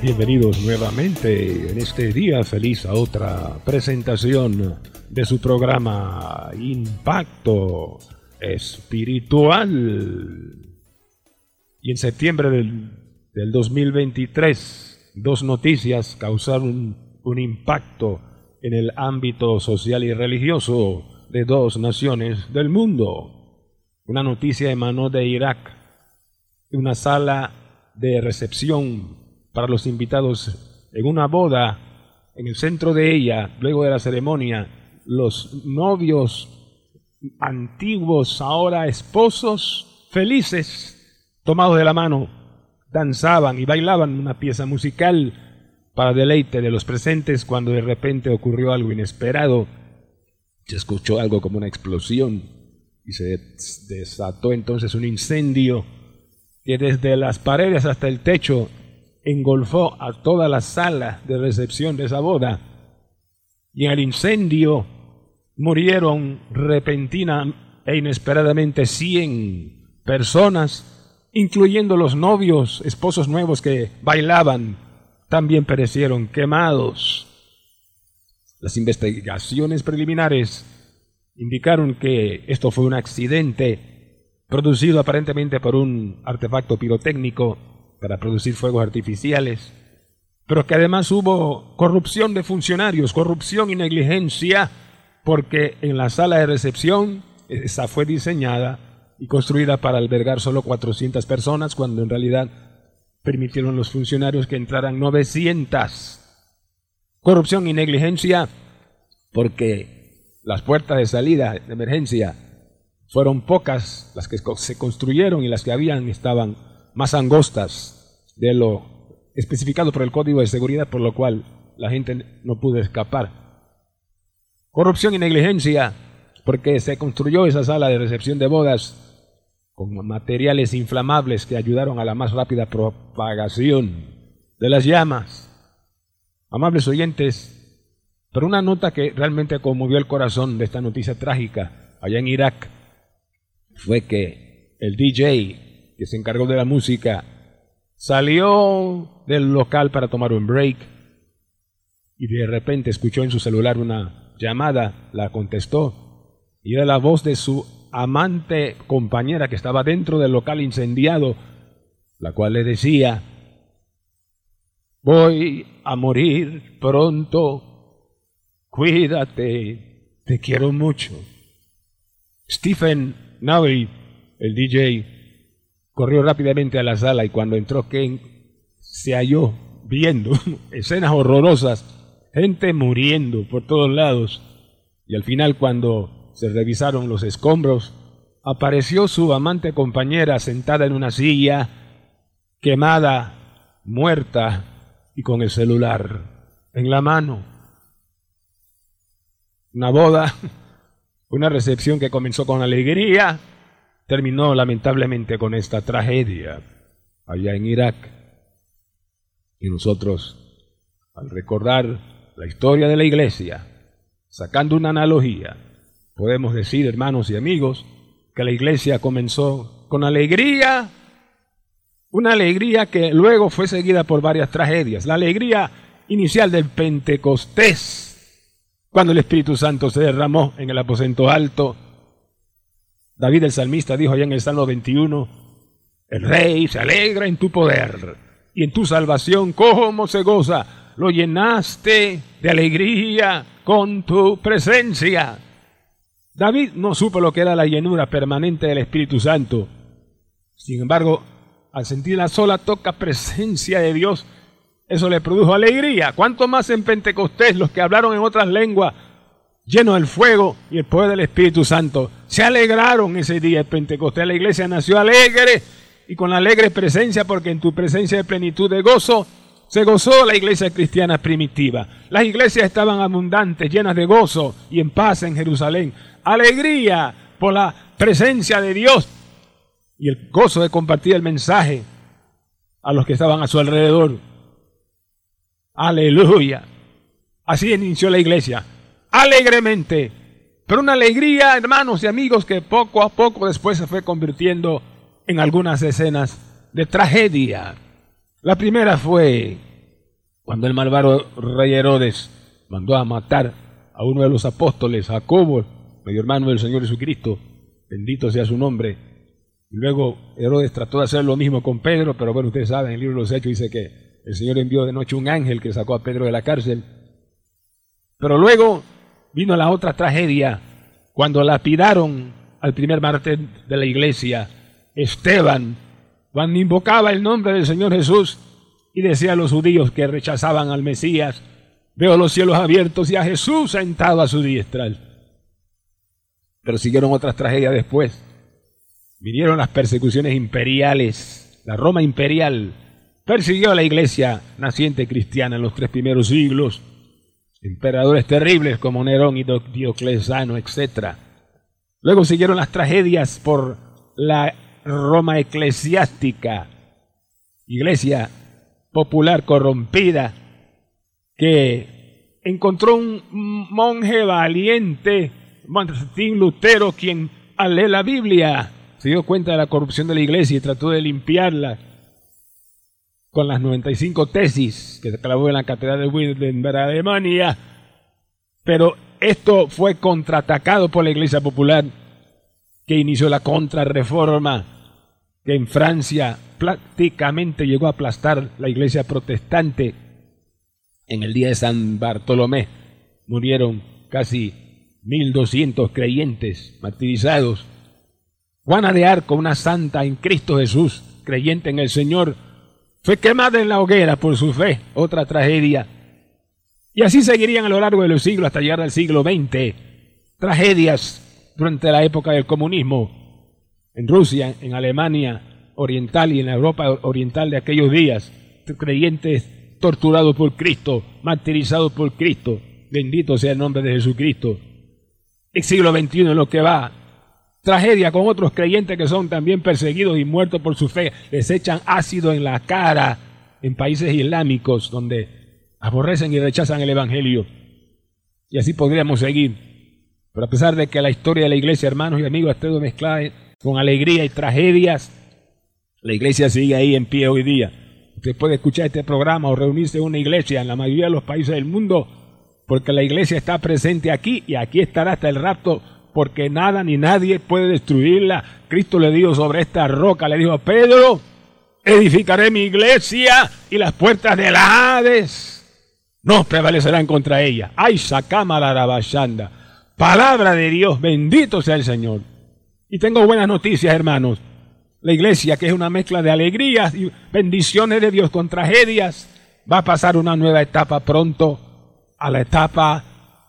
Bienvenidos nuevamente en este día feliz a otra presentación de su programa Impacto Espiritual. Y en septiembre del, del 2023, dos noticias causaron un impacto en el ámbito social y religioso de dos naciones del mundo. Una noticia emanó de Irak, una sala de recepción para los invitados en una boda. En el centro de ella, luego de la ceremonia, los novios antiguos, ahora esposos, felices, tomados de la mano, danzaban y bailaban una pieza musical para deleite de los presentes cuando de repente ocurrió algo inesperado. Se escuchó algo como una explosión y se desató entonces un incendio que desde las paredes hasta el techo engolfó a toda la sala de recepción de esa boda. Y en el incendio murieron repentina e inesperadamente 100 personas, incluyendo los novios, esposos nuevos que bailaban, también perecieron quemados. Las investigaciones preliminares indicaron que esto fue un accidente producido aparentemente por un artefacto pirotécnico para producir fuegos artificiales, pero que además hubo corrupción de funcionarios, corrupción y negligencia, porque en la sala de recepción esa fue diseñada y construida para albergar solo 400 personas, cuando en realidad permitieron los funcionarios que entraran 900. Corrupción y negligencia, porque las puertas de salida de emergencia fueron pocas las que se construyeron y las que habían estaban más angostas de lo especificado por el Código de Seguridad, por lo cual la gente no pudo escapar. Corrupción y negligencia, porque se construyó esa sala de recepción de bodas con materiales inflamables que ayudaron a la más rápida propagación de las llamas. Amables oyentes, pero una nota que realmente conmovió el corazón de esta noticia trágica allá en Irak fue que el DJ que se encargó de la música, salió del local para tomar un break y de repente escuchó en su celular una llamada, la contestó y era la voz de su amante compañera que estaba dentro del local incendiado, la cual le decía, voy a morir pronto, cuídate, te quiero mucho. Stephen Navy, el DJ, corrió rápidamente a la sala y cuando entró Ken se halló viendo escenas horrorosas, gente muriendo por todos lados. Y al final cuando se revisaron los escombros, apareció su amante compañera sentada en una silla, quemada, muerta y con el celular en la mano. Una boda, una recepción que comenzó con alegría, terminó lamentablemente con esta tragedia allá en Irak. Y nosotros, al recordar la historia de la iglesia, sacando una analogía, podemos decir, hermanos y amigos, que la iglesia comenzó con alegría, una alegría que luego fue seguida por varias tragedias. La alegría inicial del Pentecostés, cuando el Espíritu Santo se derramó en el aposento alto, David el salmista dijo allá en el Salmo 21, el rey se alegra en tu poder y en tu salvación, ¿cómo se goza? Lo llenaste de alegría con tu presencia. David no supo lo que era la llenura permanente del Espíritu Santo. Sin embargo, al sentir la sola toca presencia de Dios, eso le produjo alegría. ¿Cuánto más en Pentecostés los que hablaron en otras lenguas lleno del fuego y el poder del Espíritu Santo. Se alegraron ese día de Pentecostés. La iglesia nació alegre y con alegre presencia, porque en tu presencia de plenitud de gozo, se gozó la iglesia cristiana primitiva. Las iglesias estaban abundantes, llenas de gozo y en paz en Jerusalén. Alegría por la presencia de Dios y el gozo de compartir el mensaje a los que estaban a su alrededor. Aleluya. Así inició la iglesia, alegremente. Pero una alegría, hermanos y amigos, que poco a poco después se fue convirtiendo en algunas escenas de tragedia. La primera fue cuando el malvado rey Herodes mandó a matar a uno de los apóstoles, Jacobo, medio hermano del Señor Jesucristo, bendito sea su nombre. Y luego Herodes trató de hacer lo mismo con Pedro, pero bueno, ustedes saben, el libro de los Hechos dice que el Señor envió de noche un ángel que sacó a Pedro de la cárcel. Pero luego vino la otra tragedia, cuando lapidaron al primer mártir de la iglesia, Esteban, cuando invocaba el nombre del Señor Jesús y decía a los judíos que rechazaban al Mesías, veo los cielos abiertos y a Jesús sentado a su diestra. Pero siguieron otras tragedias después. Vinieron las persecuciones imperiales. La Roma imperial persiguió a la iglesia naciente cristiana en los tres primeros siglos. Emperadores terribles como Nerón y Dioclesano, etc. Luego siguieron las tragedias por la Roma eclesiástica, iglesia popular corrompida, que encontró un monje valiente, Martín Lutero, quien al leer la Biblia se dio cuenta de la corrupción de la iglesia y trató de limpiarla con las 95 tesis que se clavó en la catedral de Wittenberg, Alemania. Pero esto fue contraatacado por la iglesia popular que inició la contrarreforma que en Francia prácticamente llegó a aplastar la iglesia protestante. En el día de San Bartolomé murieron casi 1200 creyentes martirizados Juana de Arco, una santa en Cristo Jesús, creyente en el Señor, fue quemada en la hoguera por su fe, otra tragedia. Y así seguirían a lo largo de los siglos hasta llegar al siglo XX. Tragedias durante la época del comunismo en Rusia, en Alemania Oriental y en la Europa Oriental de aquellos días. Creyentes torturados por Cristo, martirizados por Cristo. Bendito sea el nombre de Jesucristo. El siglo XXI en lo que va tragedia con otros creyentes que son también perseguidos y muertos por su fe. Les echan ácido en la cara en países islámicos donde aborrecen y rechazan el Evangelio. Y así podríamos seguir. Pero a pesar de que la historia de la iglesia, hermanos y amigos, ha estado mezclada con alegría y tragedias, la iglesia sigue ahí en pie hoy día. Usted puede escuchar este programa o reunirse en una iglesia en la mayoría de los países del mundo, porque la iglesia está presente aquí y aquí estará hasta el rapto porque nada ni nadie puede destruirla. Cristo le dijo sobre esta roca, le dijo a Pedro, edificaré mi iglesia y las puertas del Hades no prevalecerán contra ella. Ay, rabashanda. Palabra de Dios, bendito sea el Señor. Y tengo buenas noticias, hermanos. La iglesia, que es una mezcla de alegrías y bendiciones de Dios con tragedias, va a pasar una nueva etapa pronto, a la etapa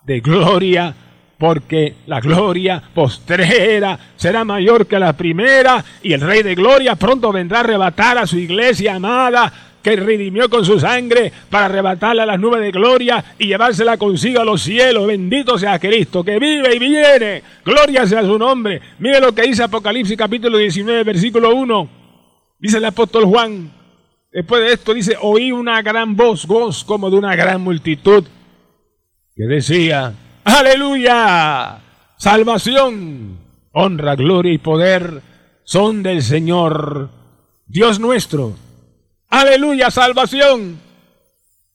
de gloria porque la gloria postrera será mayor que la primera, y el Rey de Gloria pronto vendrá a arrebatar a su iglesia amada, que redimió con su sangre para arrebatarla a las nubes de gloria y llevársela consigo a los cielos. Bendito sea Cristo, que vive y viene. Gloria sea su nombre. Mire lo que dice Apocalipsis capítulo 19, versículo 1. Dice el apóstol Juan. Después de esto dice, oí una gran voz, voz como de una gran multitud, que decía, Aleluya. Salvación, honra, gloria y poder son del Señor, Dios nuestro. Aleluya, salvación.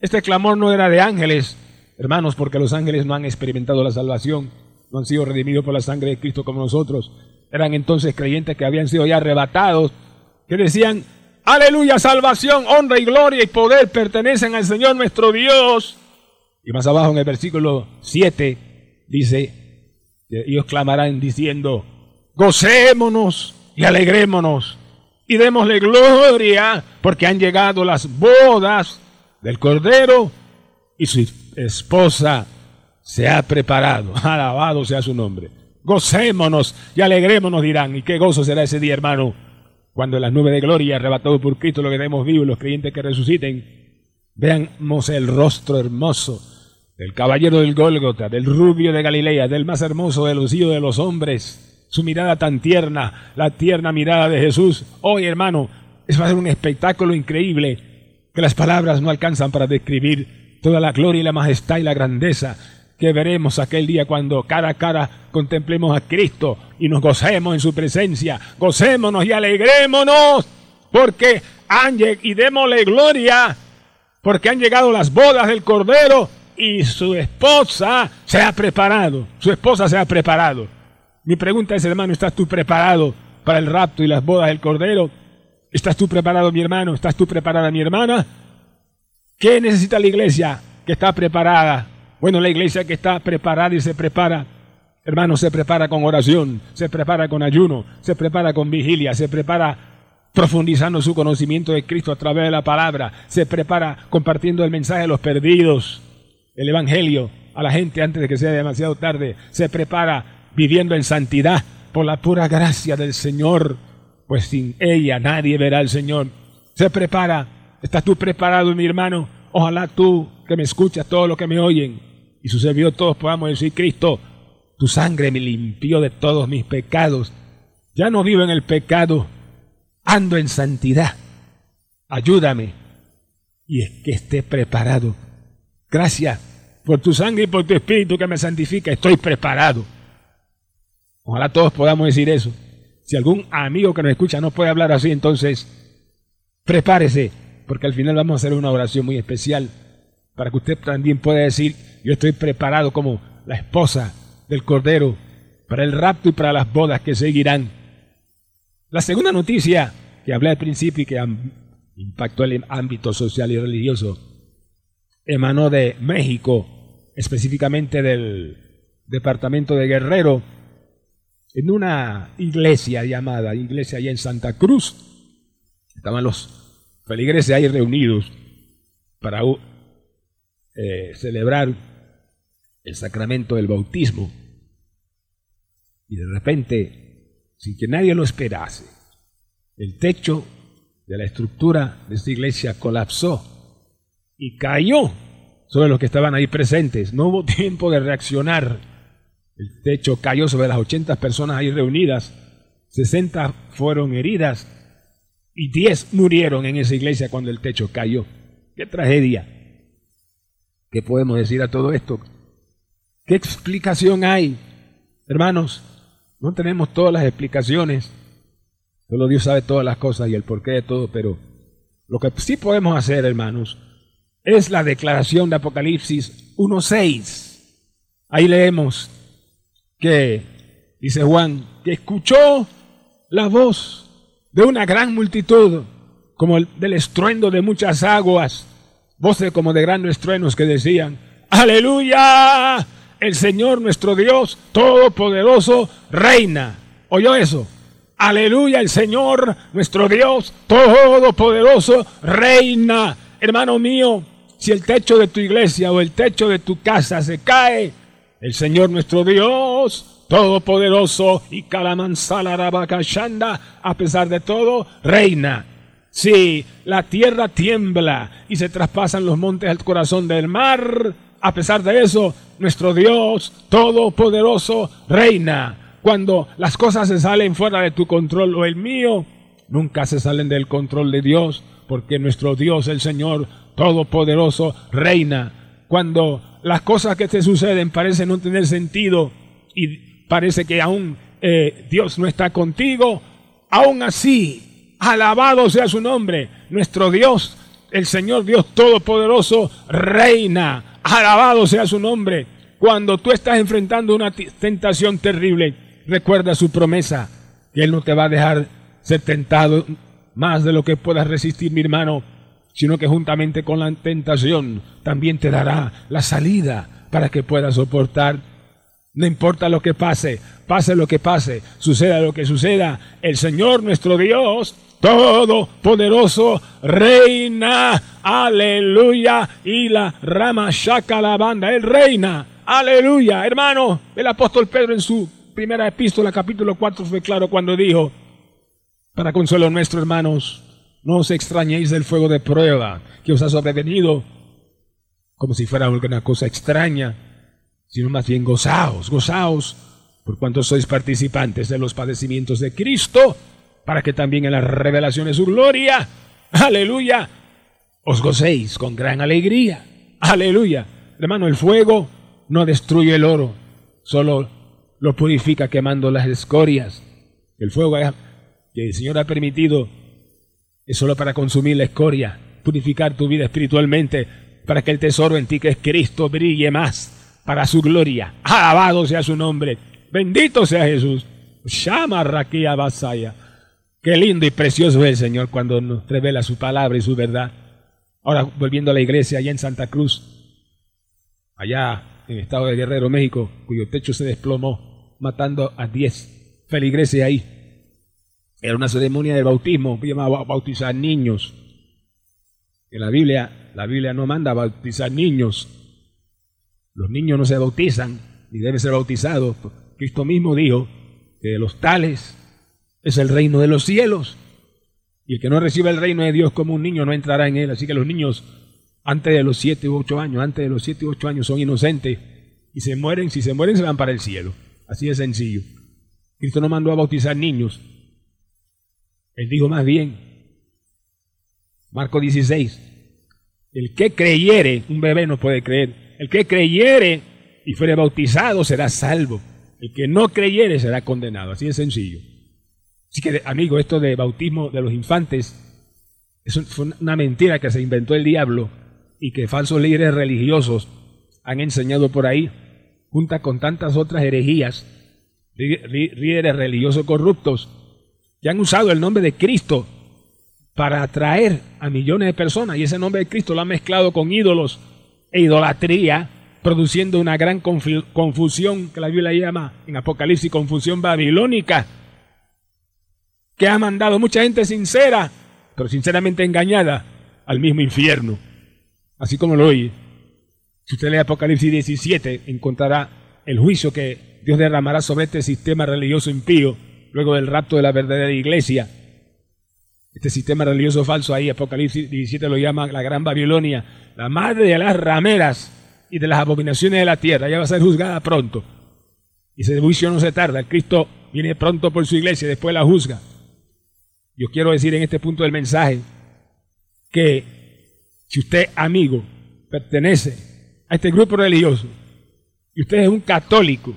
Este clamor no era de ángeles, hermanos, porque los ángeles no han experimentado la salvación, no han sido redimidos por la sangre de Cristo como nosotros. Eran entonces creyentes que habían sido ya arrebatados, que decían, aleluya, salvación, honra y gloria y poder pertenecen al Señor nuestro Dios. Y más abajo en el versículo 7 dice, ellos clamarán diciendo, gocémonos y alegrémonos y démosle gloria porque han llegado las bodas del Cordero y su esposa se ha preparado. Alabado sea su nombre. Gocémonos y alegrémonos, dirán. ¿Y qué gozo será ese día, hermano? Cuando las nubes de gloria, arrebatado por Cristo, lo que tenemos vivos, los creyentes que resuciten, Veamos el rostro hermoso del caballero del Gólgota, del rubio de Galilea, del más hermoso de los hijos de los hombres. Su mirada tan tierna, la tierna mirada de Jesús. Hoy, hermano, es va a ser un espectáculo increíble que las palabras no alcanzan para describir toda la gloria y la majestad y la grandeza que veremos aquel día cuando cara a cara contemplemos a Cristo y nos gocemos en su presencia. Gocémonos y alegrémonos porque han y démosle gloria porque han llegado las bodas del Cordero y su esposa se ha preparado. Su esposa se ha preparado. Mi pregunta es, hermano, ¿estás tú preparado para el rapto y las bodas del Cordero? ¿Estás tú preparado, mi hermano? ¿Estás tú preparada, mi hermana? ¿Qué necesita la iglesia que está preparada? Bueno, la iglesia que está preparada y se prepara, hermano, se prepara con oración, se prepara con ayuno, se prepara con vigilia, se prepara profundizando su conocimiento de Cristo a través de la palabra, se prepara compartiendo el mensaje de los perdidos, el Evangelio a la gente antes de que sea demasiado tarde, se prepara viviendo en santidad por la pura gracia del Señor pues sin ella nadie verá al Señor. Se prepara. ¿Estás tú preparado, mi hermano? Ojalá tú que me escuchas, todos los que me oyen, y su servidor todos podamos decir, Cristo, tu sangre me limpió de todos mis pecados. Ya no vivo en el pecado, ando en santidad. Ayúdame. Y es que esté preparado. Gracias por tu sangre y por tu espíritu que me santifica. Estoy preparado. Ojalá todos podamos decir eso. Si algún amigo que nos escucha no puede hablar así, entonces prepárese, porque al final vamos a hacer una oración muy especial para que usted también pueda decir, yo estoy preparado como la esposa del Cordero para el rapto y para las bodas que seguirán. La segunda noticia que hablé al principio y que impactó el ámbito social y religioso emanó de México, específicamente del departamento de Guerrero, en una iglesia llamada iglesia allá en Santa Cruz. Estaban los feligreses ahí reunidos para eh, celebrar el sacramento del bautismo. Y de repente, sin que nadie lo esperase, el techo de la estructura de esta iglesia colapsó y cayó sobre los que estaban ahí presentes. No hubo tiempo de reaccionar el techo cayó sobre las 80 personas ahí reunidas, 60 fueron heridas y 10 murieron en esa iglesia cuando el techo cayó. ¡Qué tragedia! ¿Qué podemos decir a todo esto? ¿Qué explicación hay? Hermanos, no tenemos todas las explicaciones. Solo Dios sabe todas las cosas y el porqué de todo, pero lo que sí podemos hacer, hermanos, es la declaración de Apocalipsis 1.6. Ahí leemos, que, dice Juan, que escuchó la voz de una gran multitud, como el del estruendo de muchas aguas, voces como de grandes truenos que decían, aleluya, el Señor nuestro Dios Todopoderoso reina. ¿Oyó eso? Aleluya, el Señor nuestro Dios Todopoderoso reina. Hermano mío, si el techo de tu iglesia o el techo de tu casa se cae, el Señor nuestro Dios, todopoderoso y Kalamansala a pesar de todo, reina. Sí, la tierra tiembla y se traspasan los montes al corazón del mar. A pesar de eso, nuestro Dios todopoderoso reina. Cuando las cosas se salen fuera de tu control o el mío, nunca se salen del control de Dios, porque nuestro Dios, el Señor todopoderoso, reina. Cuando las cosas que te suceden parecen no tener sentido y parece que aún eh, Dios no está contigo, aún así, alabado sea su nombre, nuestro Dios, el Señor Dios Todopoderoso, reina, alabado sea su nombre. Cuando tú estás enfrentando una tentación terrible, recuerda su promesa, que Él no te va a dejar ser tentado más de lo que puedas resistir, mi hermano sino que juntamente con la tentación también te dará la salida para que puedas soportar. No importa lo que pase, pase lo que pase, suceda lo que suceda, el Señor nuestro Dios, todopoderoso, reina, aleluya, y la rama shaca la banda, Él reina, aleluya. Hermano, el apóstol Pedro en su primera epístola, capítulo 4, fue claro cuando dijo, para consuelo nuestro, hermanos, No os extrañéis del fuego de prueba que os ha sobrevenido como si fuera alguna cosa extraña, sino más bien gozaos, gozaos, por cuanto sois participantes de los padecimientos de Cristo, para que también en la revelación de su gloria, aleluya, os gocéis con gran alegría. Aleluya. Hermano, el fuego no destruye el oro, solo lo purifica quemando las escorias. El fuego que el Señor ha permitido es solo para consumir la escoria, purificar tu vida espiritualmente, para que el tesoro en ti que es Cristo brille más para su gloria. Alabado sea su nombre. Bendito sea Jesús. Llama Raquía Basaya. Qué lindo y precioso es el Señor cuando nos revela su palabra y su verdad. Ahora, volviendo a la iglesia allá en Santa Cruz, allá en el estado de Guerrero, México, cuyo techo se desplomó, matando a diez feligreses ahí. Era una ceremonia de bautismo que llamaba bautizar niños. En la Biblia, la Biblia no manda bautizar niños. Los niños no se bautizan ni deben ser bautizados. Cristo mismo dijo que los tales es el reino de los cielos. Y el que no reciba el reino de Dios como un niño no entrará en él. Así que los niños antes de los siete u ocho años, antes de los siete u ocho años son inocentes y se mueren. Si se mueren se van para el cielo. Así de sencillo. Cristo no mandó a bautizar niños. Él dijo más bien, Marco 16, el que creyere, un bebé no puede creer, el que creyere y fuere bautizado será salvo. El que no creyere será condenado. Así de sencillo. Así que, amigo, esto de bautismo de los infantes es una mentira que se inventó el diablo y que falsos líderes religiosos han enseñado por ahí, junta con tantas otras herejías, líderes religiosos corruptos, que han usado el nombre de Cristo para atraer a millones de personas y ese nombre de Cristo lo han mezclado con ídolos e idolatría, produciendo una gran confusión que la Biblia llama en Apocalipsis confusión babilónica que ha mandado mucha gente sincera, pero sinceramente engañada, al mismo infierno. Así como lo oye. Si usted lee Apocalipsis 17, encontrará el juicio que Dios derramará sobre este sistema religioso impío luego del rapto de la verdadera iglesia. Este sistema religioso falso ahí, Apocalipsis 17 lo llama la Gran Babilonia, la madre de las rameras y de las abominaciones de la tierra. Ya va a ser juzgada pronto. Y ese juicio no se tarda. Cristo viene pronto por su iglesia y después la juzga. Yo quiero decir en este punto del mensaje que si usted, amigo, pertenece a este grupo religioso y usted es un católico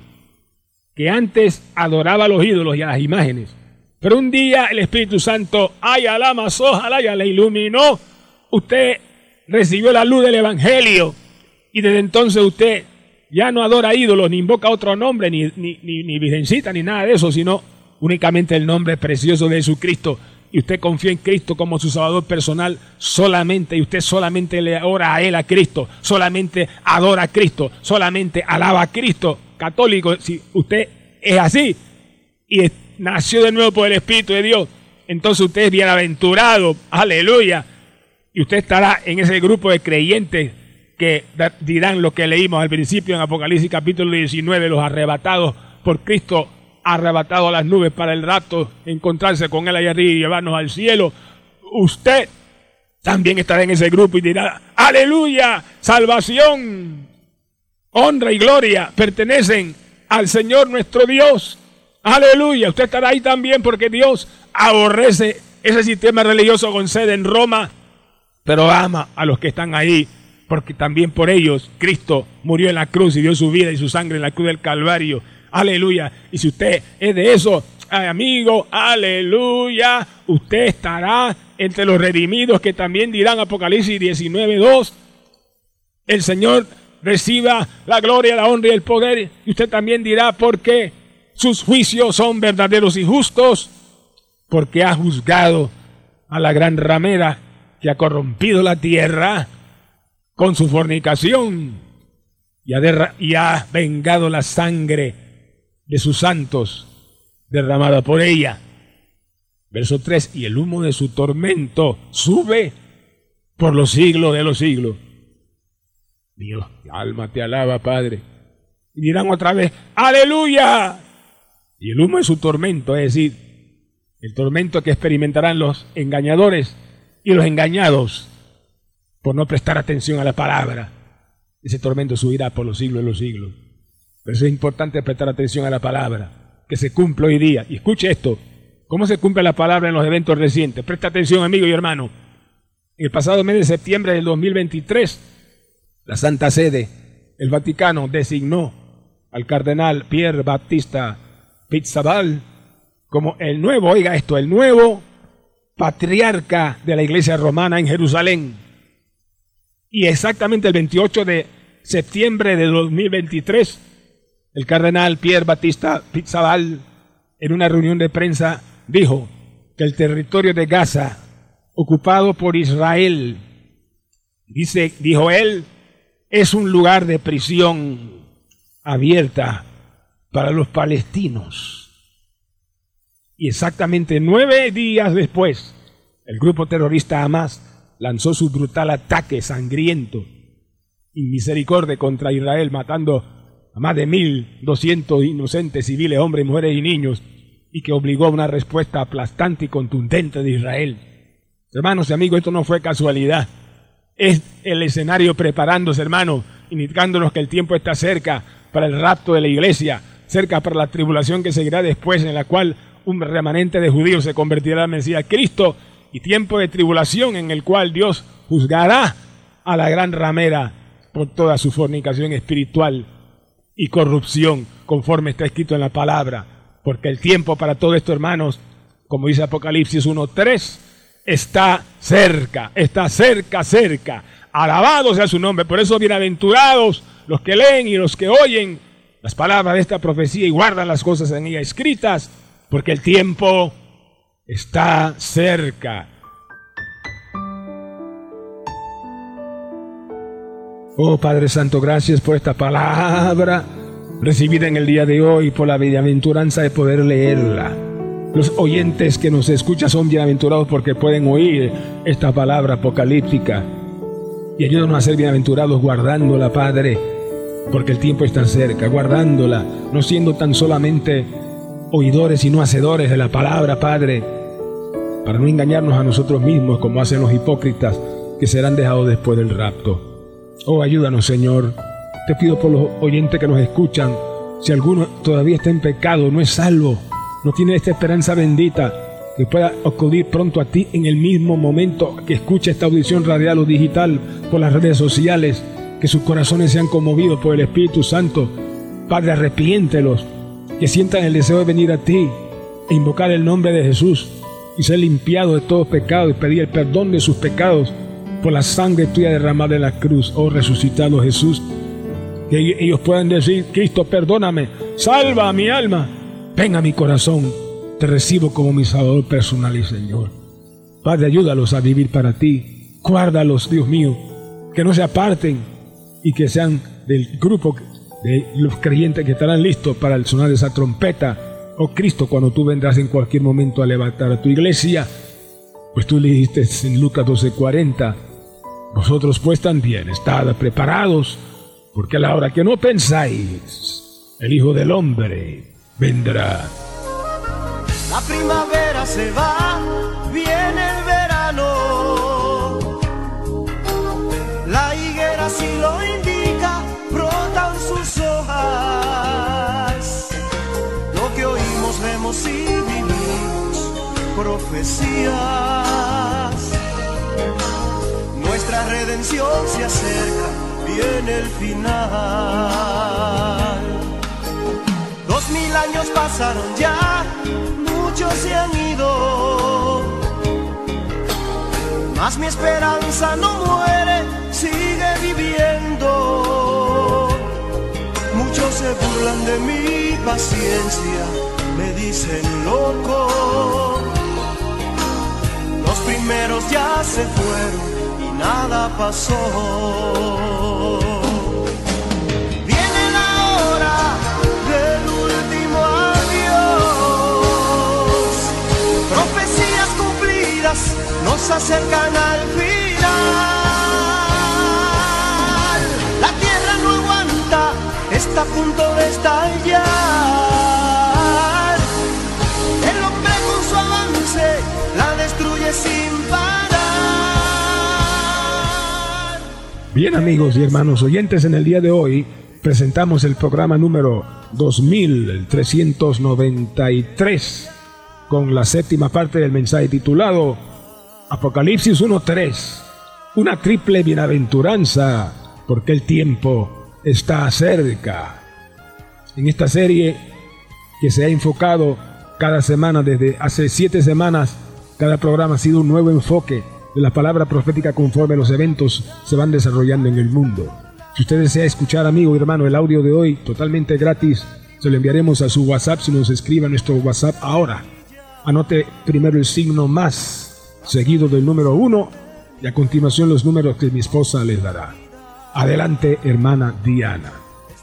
que antes adoraba a los ídolos y a las imágenes, pero un día el Espíritu Santo, ay, alama, ojalá ya le iluminó, usted recibió la luz del Evangelio y desde entonces usted ya no adora ídolos, ni invoca otro nombre, ni, ni, ni, virgencita, ni nada de eso, sino únicamente el nombre precioso de Jesucristo. Y usted confía en Cristo como su Salvador personal solamente y usted solamente le ora a Él, a Cristo, solamente adora a Cristo, solamente alaba a Cristo, católico, si usted es así y nació de nuevo por el Espíritu de Dios, entonces usted es bienaventurado, aleluya, y usted estará en ese grupo de creyentes que dirán lo que leímos al principio en Apocalipsis capítulo 19, los arrebatados por Cristo arrebatado a las nubes para el rato, encontrarse con Él allá arriba y llevarnos al cielo, usted también estará en ese grupo y dirá, aleluya, salvación, honra y gloria pertenecen al Señor nuestro Dios. Aleluya, usted estará ahí también porque Dios aborrece ese sistema religioso con sede en Roma, pero ama a los que están ahí, porque también por ellos Cristo murió en la cruz y dio su vida y su sangre en la cruz del Calvario Aleluya. Y si usted es de eso, amigo, aleluya, usted estará entre los redimidos que también dirán Apocalipsis 19.2. El Señor reciba la gloria, la honra y el poder. Y usted también dirá porque sus juicios son verdaderos y justos, porque ha juzgado a la gran ramera que ha corrompido la tierra con su fornicación y ha, y ha vengado la sangre de sus santos derramada por ella. Verso 3, y el humo de su tormento sube por los siglos de los siglos. Dios, alma te alaba, Padre. Y dirán otra vez, aleluya. Y el humo de su tormento, es decir, el tormento que experimentarán los engañadores, y los engañados por no prestar atención a la palabra. Ese tormento subirá por los siglos de los siglos. Por eso es importante prestar atención a la palabra, que se cumple hoy día. Y escuche esto, ¿cómo se cumple la palabra en los eventos recientes? Presta atención, amigo y hermano. El pasado mes de septiembre del 2023, la Santa Sede, el Vaticano, designó al cardenal Pierre Baptista Pizzabal como el nuevo, oiga esto, el nuevo patriarca de la iglesia romana en Jerusalén. Y exactamente el 28 de septiembre de 2023, el cardenal Pierre Batista Pizzabal, en una reunión de prensa, dijo que el territorio de Gaza, ocupado por Israel, dice, dijo él, es un lugar de prisión abierta para los palestinos. Y exactamente nueve días después, el grupo terrorista Hamas lanzó su brutal ataque sangriento y misericordia contra Israel, matando a más de mil doscientos inocentes civiles, hombres, mujeres y niños, y que obligó a una respuesta aplastante y contundente de Israel. Hermanos y amigos, esto no fue casualidad. Es el escenario preparándose, hermanos, indicándonos que el tiempo está cerca para el rapto de la iglesia, cerca para la tribulación que seguirá después, en la cual un remanente de judíos se convertirá en Mesías Cristo y tiempo de tribulación en el cual Dios juzgará a la gran ramera por toda su fornicación espiritual y corrupción, conforme está escrito en la palabra. Porque el tiempo para todo esto, hermanos, como dice Apocalipsis 1.3, está cerca, está cerca, cerca. Alabado sea su nombre. Por eso, bienaventurados los que leen y los que oyen las palabras de esta profecía y guardan las cosas en ella escritas porque el tiempo está cerca. Oh Padre Santo, gracias por esta palabra recibida en el día de hoy, por la bienaventuranza de poder leerla. Los oyentes que nos escuchan son bienaventurados porque pueden oír esta palabra apocalíptica. Y ayúdanos a ser bienaventurados guardándola, Padre, porque el tiempo está cerca, guardándola, no siendo tan solamente oidores y no hacedores de la palabra, Padre, para no engañarnos a nosotros mismos como hacen los hipócritas que serán dejados después del rapto. Oh, ayúdanos, Señor. Te pido por los oyentes que nos escuchan, si alguno todavía está en pecado, no es salvo, no tiene esta esperanza bendita, que pueda acudir pronto a ti en el mismo momento que escuche esta audición radial o digital por las redes sociales, que sus corazones sean conmovidos por el Espíritu Santo. Padre, arrepiéntelos que sientan el deseo de venir a ti e invocar el nombre de Jesús y ser limpiado de todo pecado y pedir el perdón de sus pecados por la sangre tuya derramada en la cruz, oh resucitado Jesús. Que ellos puedan decir, Cristo, perdóname, salva mi alma, ven a mi corazón, te recibo como mi Salvador personal y Señor. Padre, ayúdalos a vivir para ti, guárdalos, Dios mío, que no se aparten y que sean del grupo de los creyentes que estarán listos para el sonar esa trompeta. Oh Cristo, cuando tú vendrás en cualquier momento a levantar a tu iglesia, pues tú le dijiste en Lucas 12:40, vosotros pues también estad preparados, porque a la hora que no pensáis, el Hijo del Hombre vendrá. La primavera se va, viene el verano, la higuera si lo y vivimos profecías. Nuestra redención se acerca, viene el final. Años pasaron ya, muchos se han ido. Mas mi esperanza no muere, sigue viviendo. Muchos se burlan de mi paciencia me dicen loco. Los primeros ya se fueron y nada pasó. Cumplidas nos acercan al final. La tierra no aguanta, está a punto de estallar. la destruye sin parar. Bien amigos y hermanos oyentes, en el día de hoy presentamos el programa número 2393 con la séptima parte del mensaje titulado Apocalipsis 1.3, una triple bienaventuranza porque el tiempo está cerca. En esta serie que se ha enfocado cada semana desde hace siete semanas, cada programa ha sido un nuevo enfoque de la palabra profética conforme los eventos se van desarrollando en el mundo. Si usted desea escuchar, amigo y hermano, el audio de hoy totalmente gratis, se lo enviaremos a su WhatsApp si nos escribe a nuestro WhatsApp ahora. Anote primero el signo más, seguido del número uno, y a continuación los números que mi esposa les dará. Adelante, hermana Diana.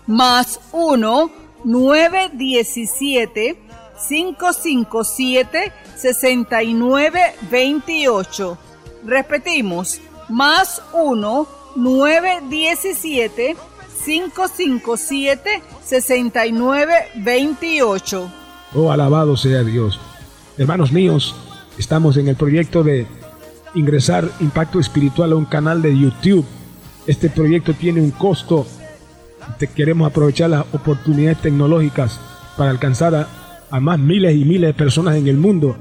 Más uno, nueve, diecisiete, cinco, cinco, siete, sesenta y nueve, veintiocho. Repetimos, más 1 917 557 6928. Oh, alabado sea Dios. Hermanos míos, estamos en el proyecto de ingresar Impacto Espiritual a un canal de YouTube. Este proyecto tiene un costo. Queremos aprovechar las oportunidades tecnológicas para alcanzar a, a más miles y miles de personas en el mundo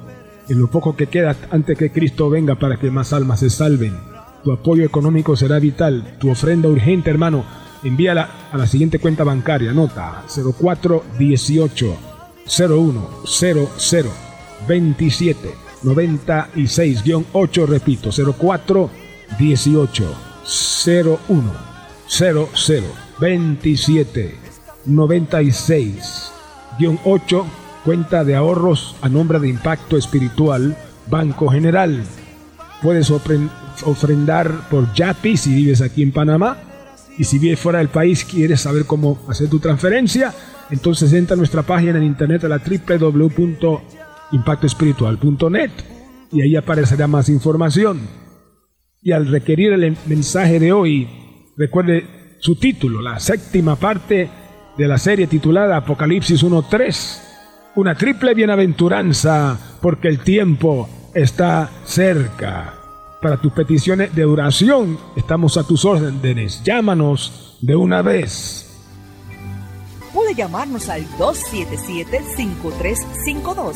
en lo poco que queda antes que Cristo venga para que más almas se salven. Tu apoyo económico será vital. Tu ofrenda urgente, hermano, envíala a la siguiente cuenta bancaria. Nota 0418 01 00 27 96 8 repito 04 18 01 00 27 96 8 cuenta de ahorros a nombre de Impacto Espiritual, Banco General. Puedes ofrendar por Yapi si vives aquí en Panamá. Y si vives fuera del país, quieres saber cómo hacer tu transferencia, entonces entra a nuestra página en internet a la www.impactoespiritual.net y ahí aparecerá más información. Y al requerir el mensaje de hoy, recuerde su título, la séptima parte de la serie titulada Apocalipsis 1.3 una triple bienaventuranza, porque el tiempo está cerca. Para tus peticiones de oración, estamos a tus órdenes. Llámanos de una vez. Puede llamarnos al 277-5352.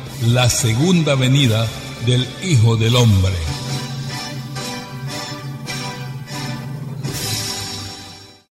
la segunda venida del Hijo del Hombre.